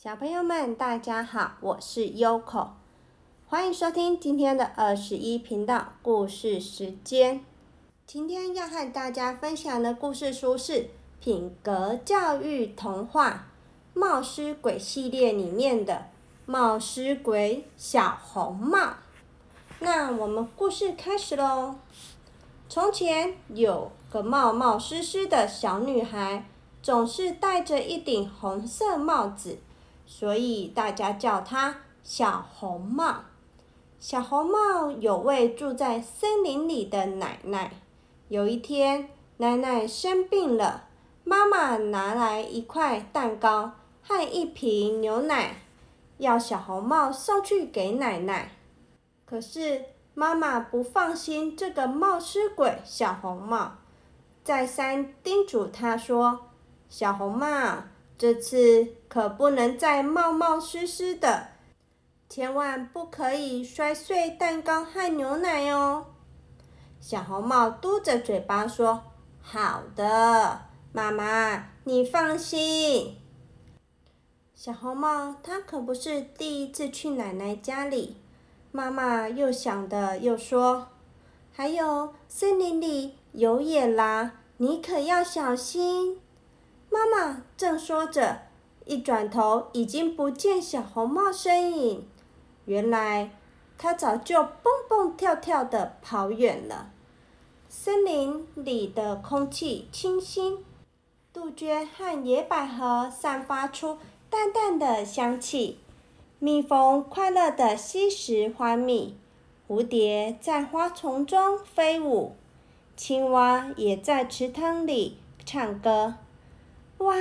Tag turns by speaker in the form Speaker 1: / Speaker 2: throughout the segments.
Speaker 1: 小朋友们，大家好，我是 Yoko，欢迎收听今天的二十一频道故事时间。今天要和大家分享的故事书是《品格教育童话·冒失鬼》系列里面的《冒失鬼小红帽》。那我们故事开始喽。从前有个冒冒失失的小女孩，总是戴着一顶红色帽子。所以大家叫她小红帽。小红帽有位住在森林里的奶奶。有一天，奶奶生病了，妈妈拿来一块蛋糕和一瓶牛奶，要小红帽送去给奶奶。可是妈妈不放心这个冒失鬼小红帽，再三叮嘱她说：“小红帽。”这次可不能再冒冒失失的，千万不可以摔碎蛋糕和牛奶哦。小红帽嘟着嘴巴说：“好的，妈妈，你放心。”小红帽她可不是第一次去奶奶家里，妈妈又想的又说：“还有森林里有野狼，你可要小心。”妈妈正说着，一转头已经不见小红帽身影。原来，它早就蹦蹦跳跳的跑远了。森林里的空气清新，杜鹃和野百合散发出淡淡的香气，蜜蜂快乐的吸食花蜜，蝴蝶在花丛中飞舞，青蛙也在池塘里唱歌。哇，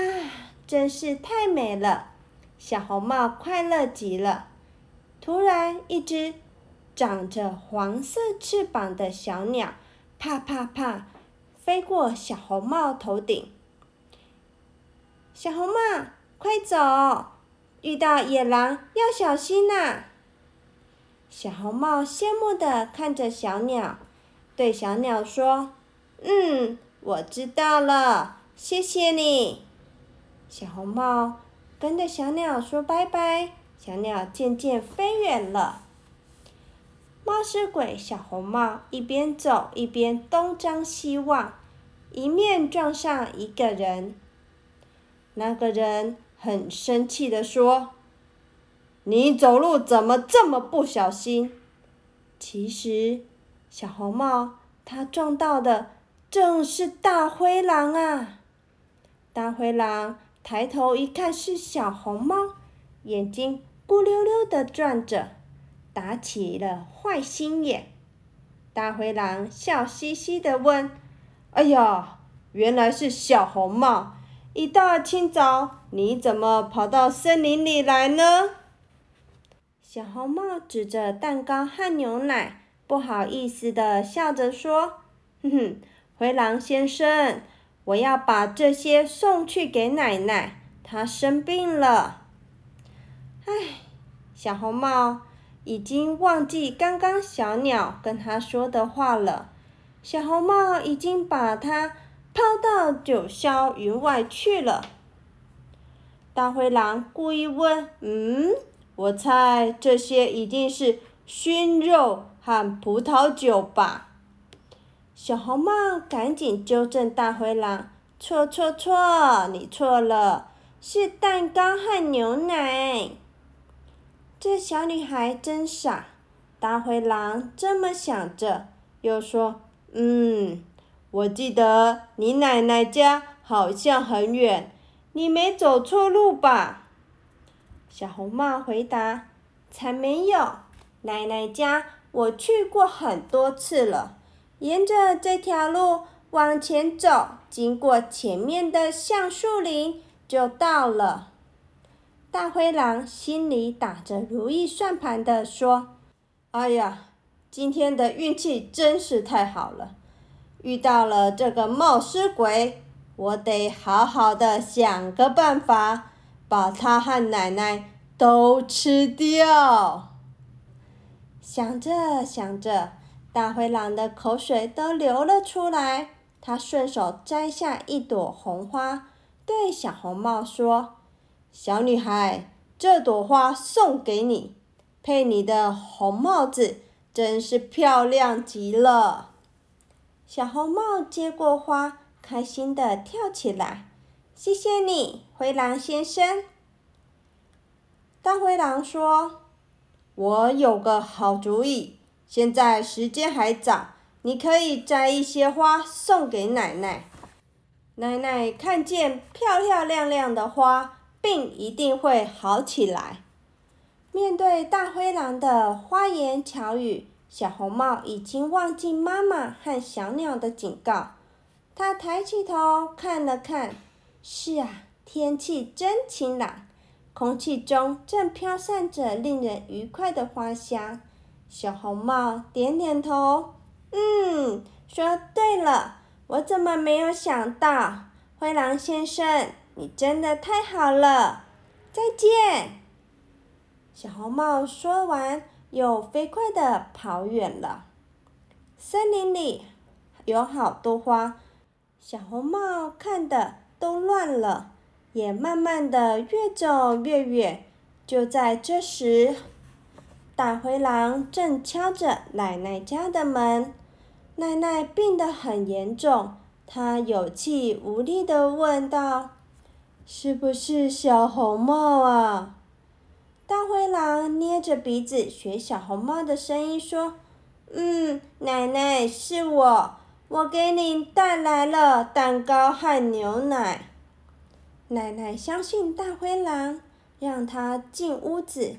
Speaker 1: 真是太美了！小红帽快乐极了。突然，一只长着黄色翅膀的小鸟，啪啪啪，飞过小红帽头顶。小红帽，快走！遇到野狼要小心呐！小红帽羡慕的看着小鸟，对小鸟说：“嗯，我知道了，谢谢你。”小红帽跟着小鸟说拜拜，小鸟渐渐飞远了。冒失鬼小红帽一边走一边东张西望，一面撞上一个人。那个人很生气的说：“你走路怎么这么不小心？”其实，小红帽他撞到的正是大灰狼啊！大灰狼。抬头一看，是小红帽，眼睛咕溜溜的转着，打起了坏心眼。大灰狼笑嘻嘻的问：“哎呀，原来是小红帽！一大清早，你怎么跑到森林里来呢？”小红帽指着蛋糕和牛奶，不好意思的笑着说：“哼哼，灰狼先生。”我要把这些送去给奶奶，她生病了。唉，小红帽已经忘记刚刚小鸟跟他说的话了。小红帽已经把它抛到九霄云外去了。大灰狼故意问：“嗯，我猜这些一定是熏肉和葡萄酒吧？”小红帽赶紧纠正大灰狼：“错错错，你错了，是蛋糕和牛奶。”这小女孩真傻。大灰狼这么想着，又说：“嗯，我记得你奶奶家好像很远，你没走错路吧？”小红帽回答：“才没有，奶奶家我去过很多次了。”沿着这条路往前走，经过前面的橡树林，就到了。大灰狼心里打着如意算盘的说：“哎呀，今天的运气真是太好了，遇到了这个冒失鬼，我得好好的想个办法，把他和奶奶都吃掉。”想着想着。大灰狼的口水都流了出来，他顺手摘下一朵红花，对小红帽说：“小女孩，这朵花送给你，配你的红帽子，真是漂亮极了。”小红帽接过花，开心的跳起来。谢谢你，灰狼先生。大灰狼说：“我有个好主意，现在时间还早，你可以摘一些花送给奶奶。奶奶看见漂漂亮亮的花，病一定会好起来。”面对大灰狼的花言巧语。小红帽已经忘记妈妈和小鸟的警告，他抬起头看了看，是啊，天气真晴朗，空气中正飘散着令人愉快的花香。小红帽点点头，嗯，说对了，我怎么没有想到？灰狼先生，你真的太好了，再见。小红帽说完。又飞快地跑远了。森林里有好多花，小红帽看的都乱了，也慢慢的越走越远。就在这时，大灰狼正敲着奶奶家的门。奶奶病得很严重，她有气无力地问道：“是不是小红帽啊？”大灰狼捏着鼻子，学小红帽的声音说：“嗯，奶奶，是我，我给你带来了蛋糕和牛奶。”奶奶相信大灰狼，让他进屋子。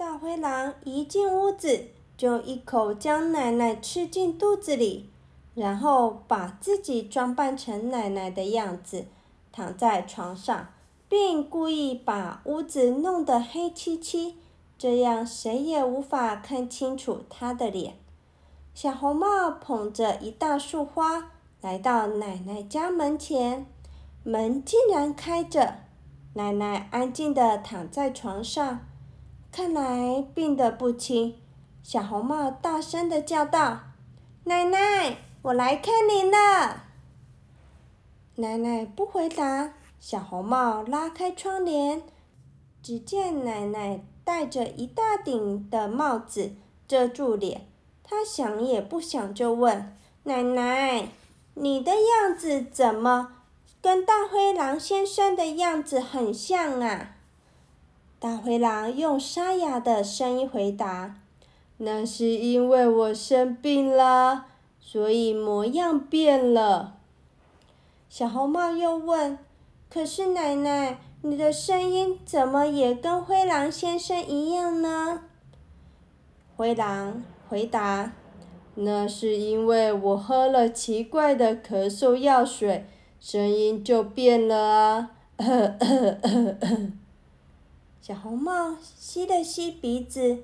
Speaker 1: 大灰狼一进屋子，就一口将奶奶吃进肚子里，然后把自己装扮成奶奶的样子，躺在床上。并故意把屋子弄得黑漆漆，这样谁也无法看清楚他的脸。小红帽捧着一大束花来到奶奶家门前，门竟然开着。奶奶安静地躺在床上，看来病得不轻。小红帽大声地叫道：“奶奶，我来看您了。”奶奶不回答。小红帽拉开窗帘，只见奶奶戴着一大顶的帽子遮住脸。她想也不想就问：“奶奶，你的样子怎么跟大灰狼先生的样子很像啊？”大灰狼用沙哑的声音回答：“那是因为我生病了，所以模样变了。”小红帽又问。可是奶奶，你的声音怎么也跟灰狼先生一样呢？灰狼回答：“那是因为我喝了奇怪的咳嗽药水，声音就变了啊。”小红帽吸了吸鼻子，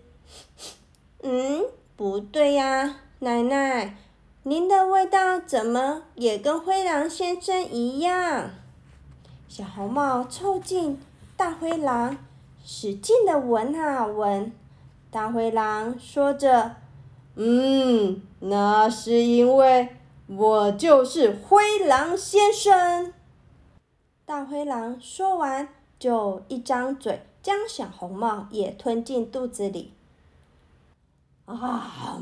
Speaker 1: 嗯，不对呀，奶奶，您的味道怎么也跟灰狼先生一样？小红帽凑近大灰狼，使劲的闻啊闻。大灰狼说着：“嗯，那是因为我就是灰狼先生。”大灰狼说完，就一张嘴将小红帽也吞进肚子里。啊，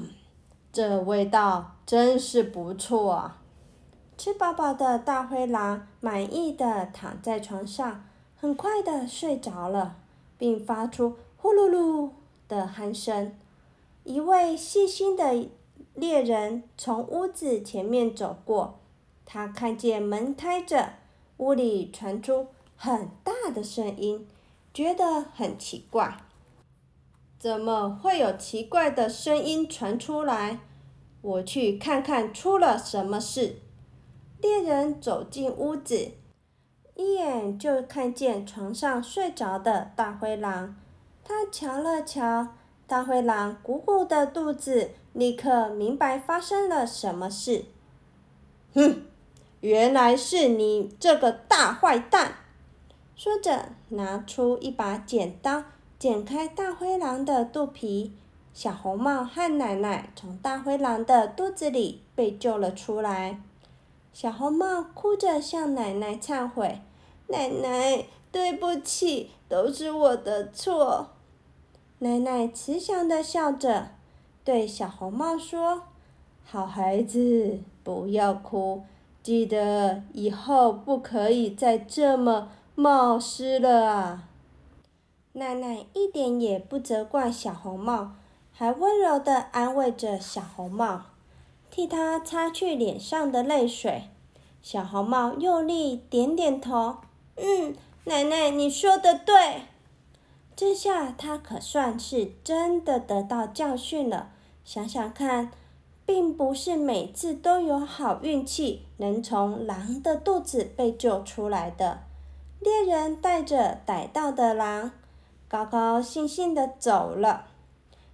Speaker 1: 这味道真是不错啊！吃饱饱的大灰狼满意的躺在床上，很快的睡着了，并发出呼噜噜的鼾声。一位细心的猎人从屋子前面走过，他看见门开着，屋里传出很大的声音，觉得很奇怪。怎么会有奇怪的声音传出来？我去看看出了什么事。猎人走进屋子，一眼就看见床上睡着的大灰狼。他瞧了瞧大灰狼鼓鼓的肚子，立刻明白发生了什么事。哼，原来是你这个大坏蛋！说着，拿出一把剪刀，剪开大灰狼的肚皮。小红帽和奶奶从大灰狼的肚子里被救了出来。小红帽哭着向奶奶忏悔：“奶奶，对不起，都是我的错。奶奶慈祥的笑着，对小红帽说：“好孩子，不要哭，记得以后不可以再这么冒失了啊。”奶奶一点也不责怪小红帽，还温柔地安慰着小红帽，替他擦去脸上的泪水。小红帽用力点点头，嗯，奶奶你说的对。这下他可算是真的得到教训了。想想看，并不是每次都有好运气能从狼的肚子被救出来的。猎人带着逮到的狼。高高兴兴的走了，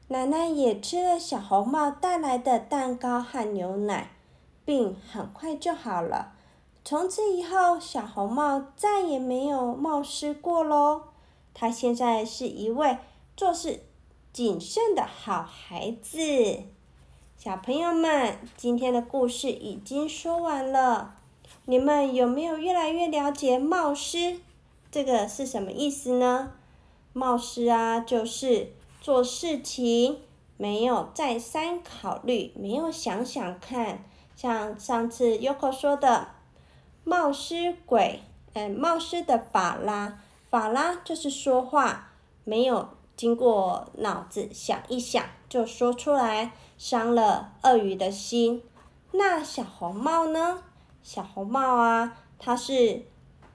Speaker 1: 奶奶也吃了小红帽带来的蛋糕和牛奶，病很快就好了。从此以后，小红帽再也没有冒失过喽。他现在是一位做事谨慎的好孩子。小朋友们，今天的故事已经说完了，你们有没有越来越了解冒失这个是什么意思呢？冒失啊，就是做事情没有再三考虑，没有想想看。像上次 Yoko 说的，冒失鬼，嗯，冒失的法拉，法拉就是说话没有经过脑子想一想就说出来，伤了鳄鱼的心。那小红帽呢？小红帽啊，它是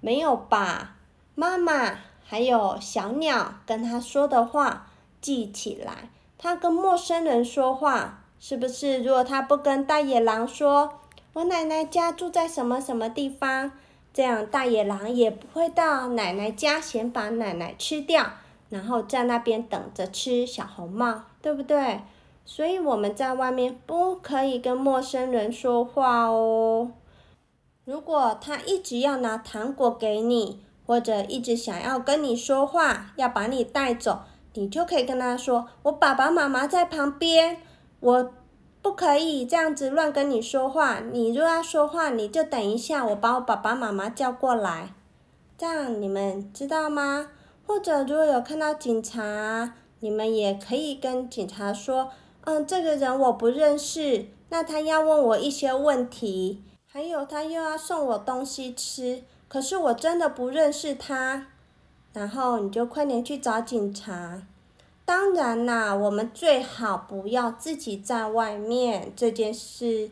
Speaker 1: 没有把妈妈。还有小鸟跟他说的话记起来，他跟陌生人说话是不是？如果他不跟大野狼说，我奶奶家住在什么什么地方，这样大野狼也不会到奶奶家先把奶奶吃掉，然后在那边等着吃小红帽，对不对？所以我们在外面不可以跟陌生人说话哦。如果他一直要拿糖果给你。或者一直想要跟你说话，要把你带走，你就可以跟他说：“我爸爸妈妈在旁边，我不可以这样子乱跟你说话。你若要说话，你就等一下，我把我爸爸妈妈叫过来。”这样你们知道吗？或者如果有看到警察，你们也可以跟警察说：“嗯，这个人我不认识，那他要问我一些问题，还有他又要送我东西吃。”可是我真的不认识他，然后你就快点去找警察。当然啦，我们最好不要自己在外面这件事。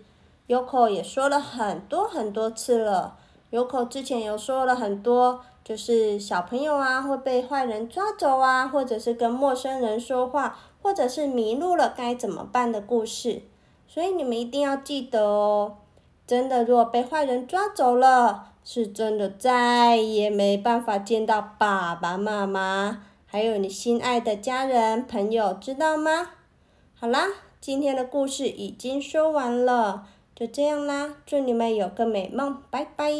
Speaker 1: Yoko 也说了很多很多次了。Yoko 之前有说了很多，就是小朋友啊会被坏人抓走啊，或者是跟陌生人说话，或者是迷路了该怎么办的故事。所以你们一定要记得哦。真的，如果被坏人抓走了。是真的再也没办法见到爸爸妈妈，还有你心爱的家人朋友，知道吗？好啦，今天的故事已经说完了，就这样啦，祝你们有个美梦，拜拜。